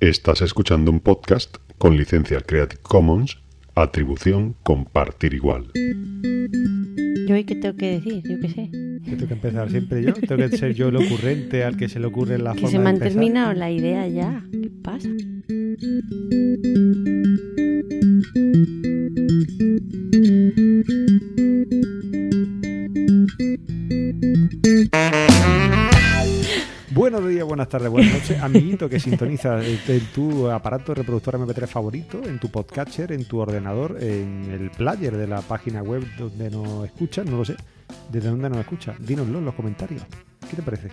Estás escuchando un podcast con licencia Creative Commons, atribución compartir igual. ¿Yo hoy qué tengo que decir? Yo qué sé. ¿Qué tengo que empezar siempre yo? ¿Tengo que ser yo el ocurrente al que se le ocurre la Que forma se me de han empezar? terminado la idea ya. ¿Qué pasa? Buenas tardes, buenas noches, amiguito que sintoniza en tu aparato reproductor MP3 favorito, en tu podcatcher, en tu ordenador, en el player de la página web donde nos escuchas, no lo sé. ¿Desde dónde nos escuchas? Dínoslo en los comentarios. ¿Qué te parece?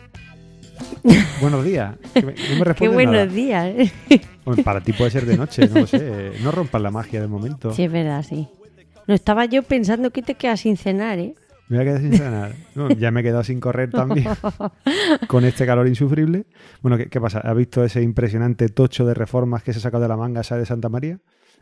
buenos días. Que me- no me Qué buenos nada. días. ¿eh? Hombre, Para ti puede ser de noche, no lo sé. No rompas la magia del momento. Sí, es verdad, sí. No estaba yo pensando que te quedas sin cenar, ¿eh? Me voy a quedar sin cenar. No, ya me he quedado sin correr también. con este calor insufrible. Bueno, ¿qué, qué pasa? ¿Has visto ese impresionante tocho de reformas que se sacó de la manga esa de Santa María?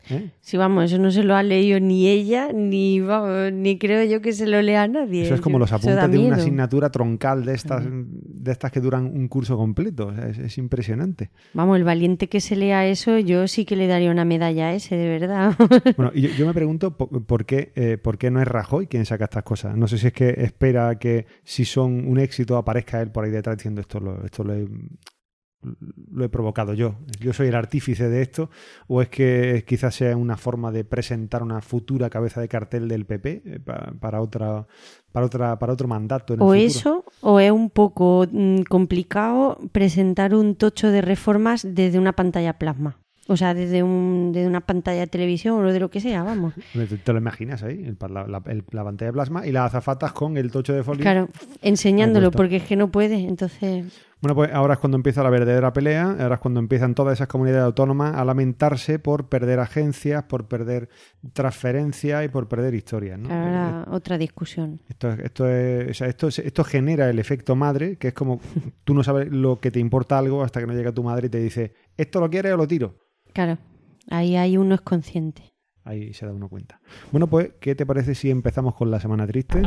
¿Eh? Sí, vamos, eso no se lo ha leído ni ella, ni vamos, ni creo yo que se lo lea a nadie. Eso es como los apuntes de una asignatura troncal de estas, de estas que duran un curso completo. O sea, es, es impresionante. Vamos, el valiente que se lea eso, yo sí que le daría una medalla a ese, de verdad. Bueno, yo, yo me pregunto por, por qué, eh, por qué no es Rajoy quien saca estas cosas. No sé si es que espera que si son un éxito aparezca él por ahí detrás diciendo esto lo, esto lo he, lo he provocado yo. Yo soy el artífice de esto. O es que quizás sea una forma de presentar una futura cabeza de cartel del PP eh, pa- para otra para otra para otro mandato en el o futuro. eso, o es un poco mm, complicado presentar un tocho de reformas desde una pantalla plasma. O sea, desde, un, desde una pantalla de televisión o de lo que sea, vamos. ¿Te, te lo imaginas ahí? El la, la- el- la pantalla de plasma y las azafatas con el tocho de folio. Claro, enseñándolo, porque es que no puede, entonces... Bueno, pues ahora es cuando empieza la verdadera pelea, ahora es cuando empiezan todas esas comunidades autónomas a lamentarse por perder agencias, por perder transferencias y por perder historias. ¿no? Ahora otra discusión. Esto, es- esto, es- o sea, esto, es- esto genera el efecto madre, que es como tú no sabes lo que te importa algo hasta que no llega tu madre y te dice, ¿esto lo quieres o lo tiro? Claro, ahí hay uno es consciente. Ahí se da uno cuenta. Bueno, pues, ¿qué te parece si empezamos con la semana triste?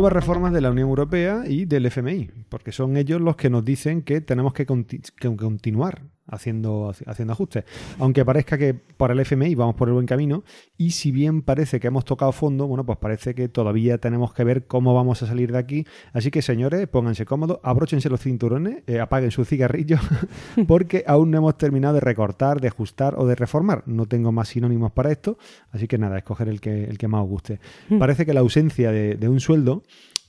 Nuevas reformas de la Unión Europea y del FMI, porque son ellos los que nos dicen que tenemos que, que continuar haciendo, haciendo ajustes. Aunque parezca que para el FMI vamos por el buen camino, y si bien parece que hemos tocado fondo, bueno, pues parece que todavía tenemos que ver cómo vamos a salir de aquí. Así que, señores, pónganse cómodos, abróchense los cinturones, eh, apaguen su cigarrillo, porque aún no hemos terminado de recortar, de ajustar o de reformar. No tengo más sinónimos para esto, así que nada, escoger el que, el que más os guste. Parece que la ausencia de, de un sueldo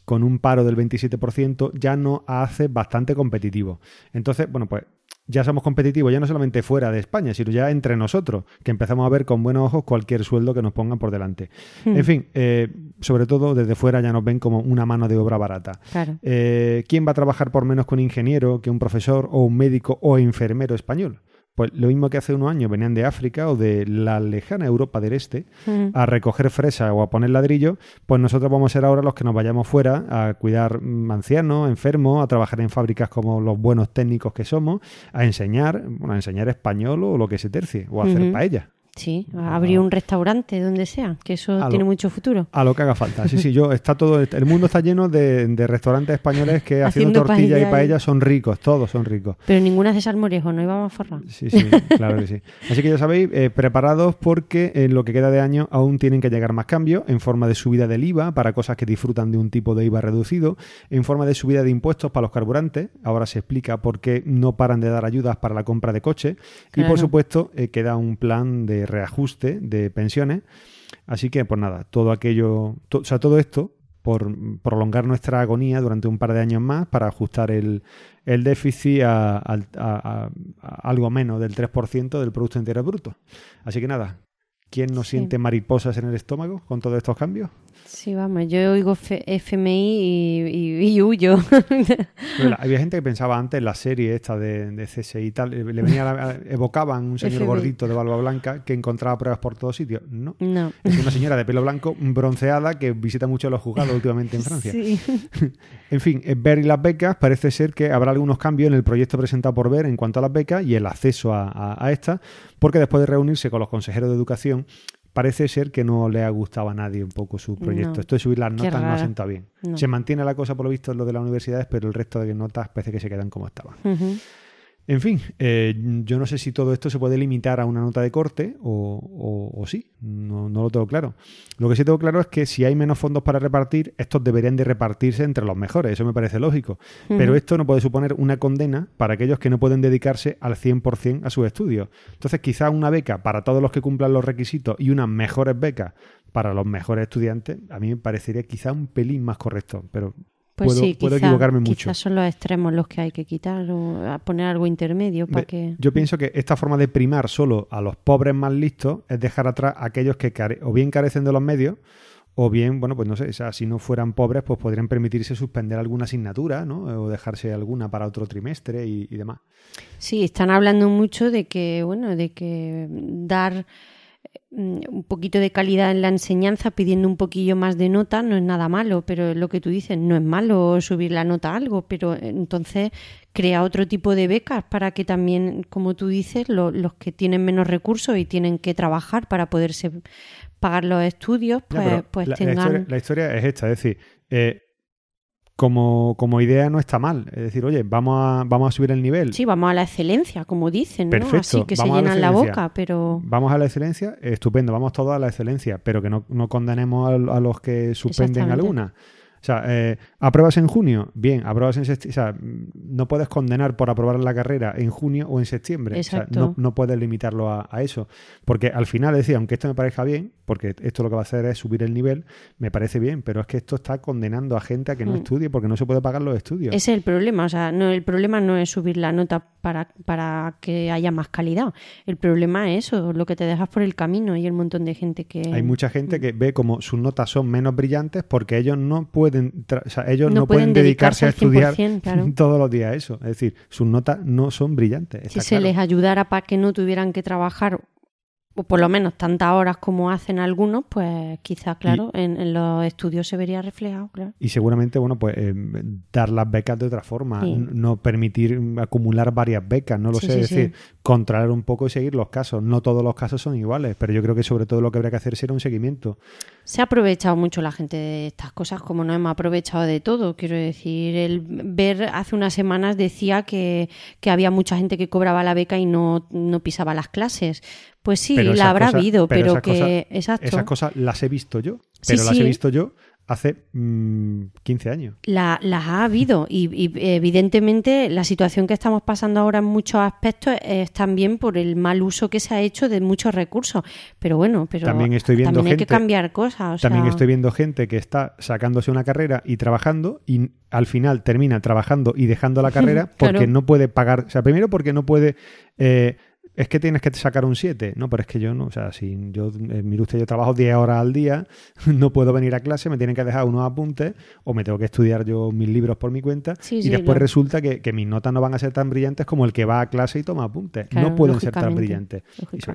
con un paro del 27% ya nos hace bastante competitivo. Entonces, bueno, pues ya somos competitivos ya no solamente fuera de España, sino ya entre nosotros, que empezamos a ver con buenos ojos cualquier sueldo que nos pongan por delante. En fin, eh, sobre todo desde fuera ya nos ven como una mano de obra barata. Claro. Eh, ¿Quién va a trabajar por menos que un ingeniero, que un profesor o un médico o enfermero español? Pues lo mismo que hace unos años venían de África o de la lejana Europa del Este a recoger fresa o a poner ladrillo, pues nosotros vamos a ser ahora los que nos vayamos fuera a cuidar mm, ancianos, enfermos, a trabajar en fábricas como los buenos técnicos que somos, a enseñar, bueno, a enseñar español o lo que se tercie, o a hacer paella. Sí, abrir un restaurante donde sea, que eso lo- tiene mucho futuro. A lo que haga falta. Sí, sí, yo, está todo, el mundo está lleno de, de restaurantes españoles que haciendo, Haciendo tortilla y paella y- paella son ricos, todos son ricos. Pero ninguna hace salmorejo, no íbamos a forrar. Sí, sí, claro que sí. Así que ya sabéis, eh, preparados porque en lo que queda de año aún tienen que llegar más cambios en forma de subida del IVA para cosas que disfrutan de un tipo de IVA reducido, en forma de subida de impuestos para los carburantes. Ahora se explica por qué no paran de dar ayudas para la compra de coches. Y Claro. por supuesto, eh, queda un plan de reajuste de pensiones. Así que, pues nada, todo aquello, o sea, todo esto por prolongar nuestra agonía durante un par de años más para ajustar el, déficit a- a- a algo menos del 3% del Producto Interior Bruto. Así que nada, ¿quién no Sí. siente mariposas en el estómago con todos estos cambios? Sí, vamos, yo oigo FMI y, y- y huyo. Había gente que pensaba antes en la serie esta de, de CSI y tal, eh, le venía a la- evocaban un señor gordito de barba blanca que encontraba pruebas por todos sitios. No. no. Es una señora de pelo blanco bronceada que visita mucho los juzgados últimamente en Francia. Sí. En fin, eh, ver y las becas, parece ser que habrá algunos cambios en el proyecto presentado por ver en cuanto a las becas y el acceso a, a, a estas, porque después de reunirse con los consejeros de educación, parece ser que no le ha gustado a nadie un poco su proyecto. No. Esto de subir las notas no ha sentado bien. No. Se mantiene la cosa por lo visto en lo de las universidades, pero el resto de notas parece que se quedan como estaban. En fin, eh, yo no sé si todo esto se puede limitar a una nota de corte o, o- o sí, no, no lo tengo claro. Lo que sí tengo claro es que si hay menos fondos para repartir, estos deberían de repartirse entre los mejores, eso me parece lógico. Pero esto no puede suponer una condena para aquellos que no pueden dedicarse al 100% a sus estudios. Entonces, quizá una beca para todos los que cumplan los requisitos y unas mejores becas para los mejores estudiantes, a mí me parecería quizá un pelín más correcto, pero Pues puedo, sí, puedo quizá- equivocarme mucho. Quizás son los extremos los que hay que quitar o poner algo intermedio para que... Yo pienso que esta forma de primar solo a los pobres más listos es dejar atrás a aquellos que care- o bien carecen de los medios o bien, bueno, pues no sé, o sea, si no fueran pobres, pues podrían permitirse suspender alguna asignatura, ¿no? O dejarse alguna para otro trimestre y, y demás. Sí, están hablando mucho de que, bueno, de que dar un poquito de calidad en la enseñanza pidiendo un poquillo más de nota no es nada malo, pero lo que tú dices, no es malo subir la nota a algo, pero entonces crea otro tipo de becas para que también, como tú dices, lo- los que tienen menos recursos y tienen que trabajar para poderse pagar los estudios, pues, pues la, la tengan... historia, la historia es esta, es decir, eh, como, como idea no está mal. Es decir, oye, vamos a, vamos a subir el nivel. Sí, vamos a la excelencia, como dicen, ¿no? Perfecto, Así que se la llenan la boca, pero... Vamos a la excelencia, estupendo, vamos todos a la excelencia, pero que no, no condenemos a, a los que suspenden alguna. O sea, eh, ¿apruebas en junio? Bien, apruebas en septiembre. O sea, mm, no puedes condenar por aprobar la carrera en junio o en septiembre. O sea, Exacto. no, no puedes limitarlo a, a eso. Porque al final, decir, aunque esto me parezca bien, porque esto lo que va a hacer es subir el nivel, me parece bien, pero es que esto está condenando a gente a que no Mm. estudie porque no se puede pagar los estudios. Ese es el problema, o sea, no, el problema no es subir la nota para, para que haya más calidad. El problema es eso, lo que te dejas por el camino y el montón de gente que... Hay mucha gente que ve como sus notas son menos brillantes porque ellos no pueden, tra- o sea, ellos No no, pueden, pueden dedicarse a dedicarse estudiar 100%, claro. todos los días eso. Es decir, sus notas no son brillantes. si se claro. les ayudara para que no tuvieran que trabajar, o por lo menos tantas horas como hacen algunos, pues quizás, claro, en, en los estudios se vería reflejado, claro. Y seguramente, bueno, pues eh, dar las becas de otra forma, Sí. no permitir acumular varias becas, no lo Sí, sé, sí, es decir, controlar un poco y seguir los casos. No todos los casos son iguales, pero yo creo que sobre todo lo que habría que hacer será un seguimiento. Se ha aprovechado mucho la gente de estas cosas, como no hemos aprovechado de todo. Quiero decir, el ver hace unas semanas decía que, que había mucha gente que cobraba la beca y no, no pisaba las clases. Pues sí, Pero la habrá habido, pero pero, que. exacto. Esas cosas las he visto yo, Sí, pero las sí. he visto yo hace mm, 15 años. La- las ha habido y, y, evidentemente la situación que estamos pasando ahora en muchos aspectos es también por el mal uso que se ha hecho de muchos recursos. Pero bueno, pero También estoy viendo también hay que gente- cambiar cosas. o También estoy viendo gente que está sacándose una carrera y trabajando y al final termina trabajando y dejando la carrera porque Claro. no puede pagar. O sea, primero porque no puede. eh, es que tienes que sacar un 7. No, pero es que yo no. O sea, si yo, eh, mire usted, yo trabajo 10 horas al día, no puedo venir a clase, me tienen que dejar unos apuntes o me tengo que estudiar yo mis libros por mi cuenta. Sí, y sí, después resulta que, que mis notas no van a ser tan brillantes como el que va a clase y toma apuntes. Claro, no pueden ser tan brillantes.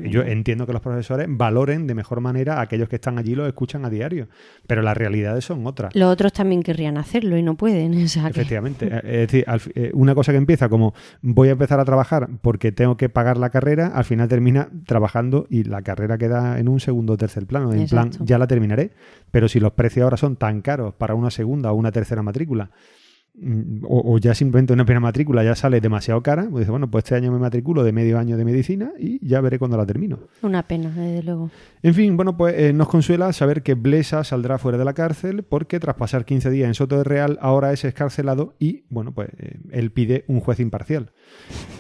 Yo entiendo que los profesores valoren de mejor manera a aquellos que están allí y los escuchan a diario, pero las realidades son otras. Los otros también querrían hacerlo y no pueden. O sea Efectivamente. Eh, Es decir, eh, una cosa que empieza como voy a empezar a trabajar porque tengo que pagar la carrera, al final termina trabajando y la carrera queda en un segundo o tercer plano. En plan, ya la terminaré. Pero si los precios ahora son tan caros para una segunda o una tercera matrícula, o, o ya simplemente una primera matrícula ya sale demasiado cara, pues dices, bueno, pues este año me matriculo de medio año de medicina y ya veré cuando la termino. Una pena, desde luego. En fin, bueno, pues eh, nos consuela saber que Blesa saldrá fuera de la cárcel porque tras pasar 15 días en Soto de Real ahora es escarcelado y, bueno, pues eh, él pide un juez imparcial.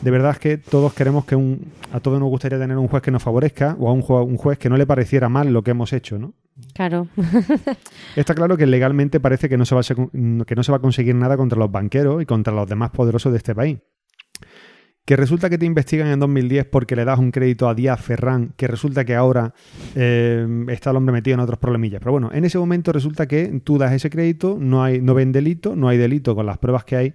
De verdad es que todos queremos que un... A todos nos gustaría tener un juez que nos favorezca o a un juez que no le pareciera mal lo que hemos hecho, ¿no? Claro. Está claro que legalmente parece que no, se va a, conseguir nada contra los banqueros y contra los demás poderosos de este país. Que resulta que te investigan en 2010 porque le das un crédito a Díaz Ferrán, que resulta que ahora eh, está el hombre metido en otros problemillas. Pero bueno, en ese momento resulta que tú das ese crédito, no, hay, no ven delito, no hay delito con las pruebas que hay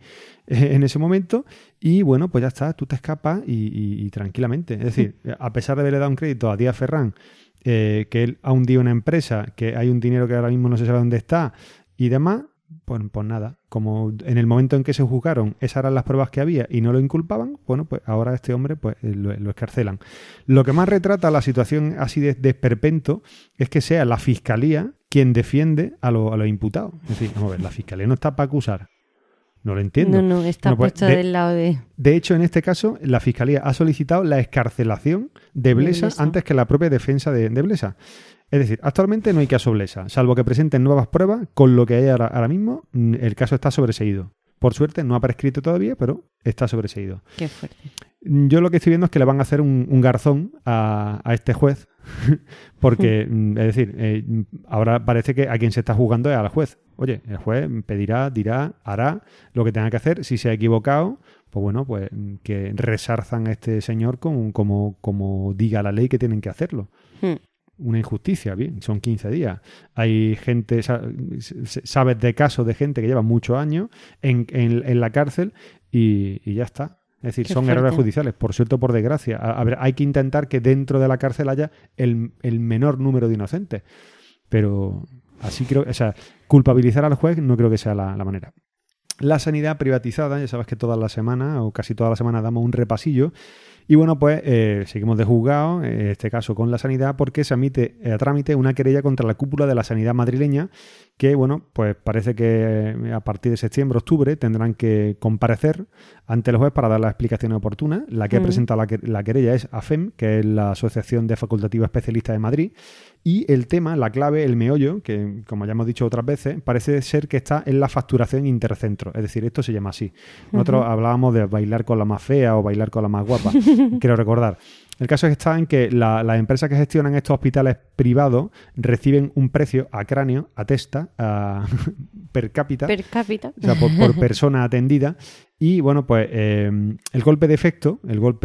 eh, en ese momento, y bueno, pues ya está, tú te escapas y, y- y tranquilamente. Es decir, a pesar de haberle dado un crédito a Díaz Ferrán, eh, que él ha hundido una empresa, que hay un dinero que ahora mismo no se sabe dónde está y demás, Pues, pues nada, como en el momento en que se juzgaron, esas eran las pruebas que había y no lo inculpaban, bueno, pues ahora este hombre pues eh, lo, escarcelan. Lo que más retrata la situación así de, de esperpento es que sea la fiscalía quien defiende a, a los imputados. Es decir, vamos a ver, la fiscalía no está para acusar. No lo entiendo. No, no, está Bueno, pues, puesto de- del lado de... De hecho, en este caso, la Fiscalía ha solicitado la escarcelación de Blesa, Blesa. antes que la propia defensa de, de Blesa. Es decir, actualmente no hay caso Blesa, salvo que presenten nuevas pruebas, con lo que hay ahora, ahora mismo, mm, el caso está sobreseído. Por suerte, no ha prescrito todavía, pero está sobreseído. Qué fuerte. Yo lo que estoy viendo es que le van a hacer un, un garzón a, a este juez, porque, mm, es decir, eh, ahora parece que a quien se está jugando es al juez. Oye, el juez pedirá, dirá, hará lo que tenga que hacer. Si se ha equivocado, pues bueno, pues mm, que resarzan a este señor con, como, como diga la ley que tienen que hacerlo Hmm. una injusticia, bien, son 15 días. Hay gente, sabes de casos de gente que lleva muchos años en, en- en la cárcel y, y ya está. Es decir, Qué son fuerte. errores judiciales, por cierto por desgracia. A, a ver, hay que intentar que dentro de la cárcel haya el, el menor número de inocentes. Pero así creo, o sea, culpabilizar al juez no creo que sea la, la manera. La sanidad privatizada, ya sabes que todas las semanas o casi todas las semanas damos un repasillo. Y bueno, pues eh, seguimos de juzgado, en este caso con la sanidad, porque se admite a trámite una querella contra la cúpula de la sanidad madrileña, que bueno, pues parece que eh, a partir de septiembre, octubre tendrán que comparecer ante el juez para dar las explicaciones oportunas. La que ha Mm. presentado la, la querella es AFEM, que es la Asociación de Facultativos Especialistas de Madrid. Y el tema, la clave, el meollo, que como ya hemos dicho otras veces, parece ser que está en la facturación intercentro. Es decir, esto se llama así. Nosotros hablábamos de bailar con la más fea o bailar con la más guapa. Quiero recordar. El caso está en que la- las empresas que gestionan estos hospitales privados reciben un precio a cráneo, a testa, a per cápita, Per cápita. o sea, por, por persona atendida. Y bueno, pues eh, el golpe de efecto, el golpe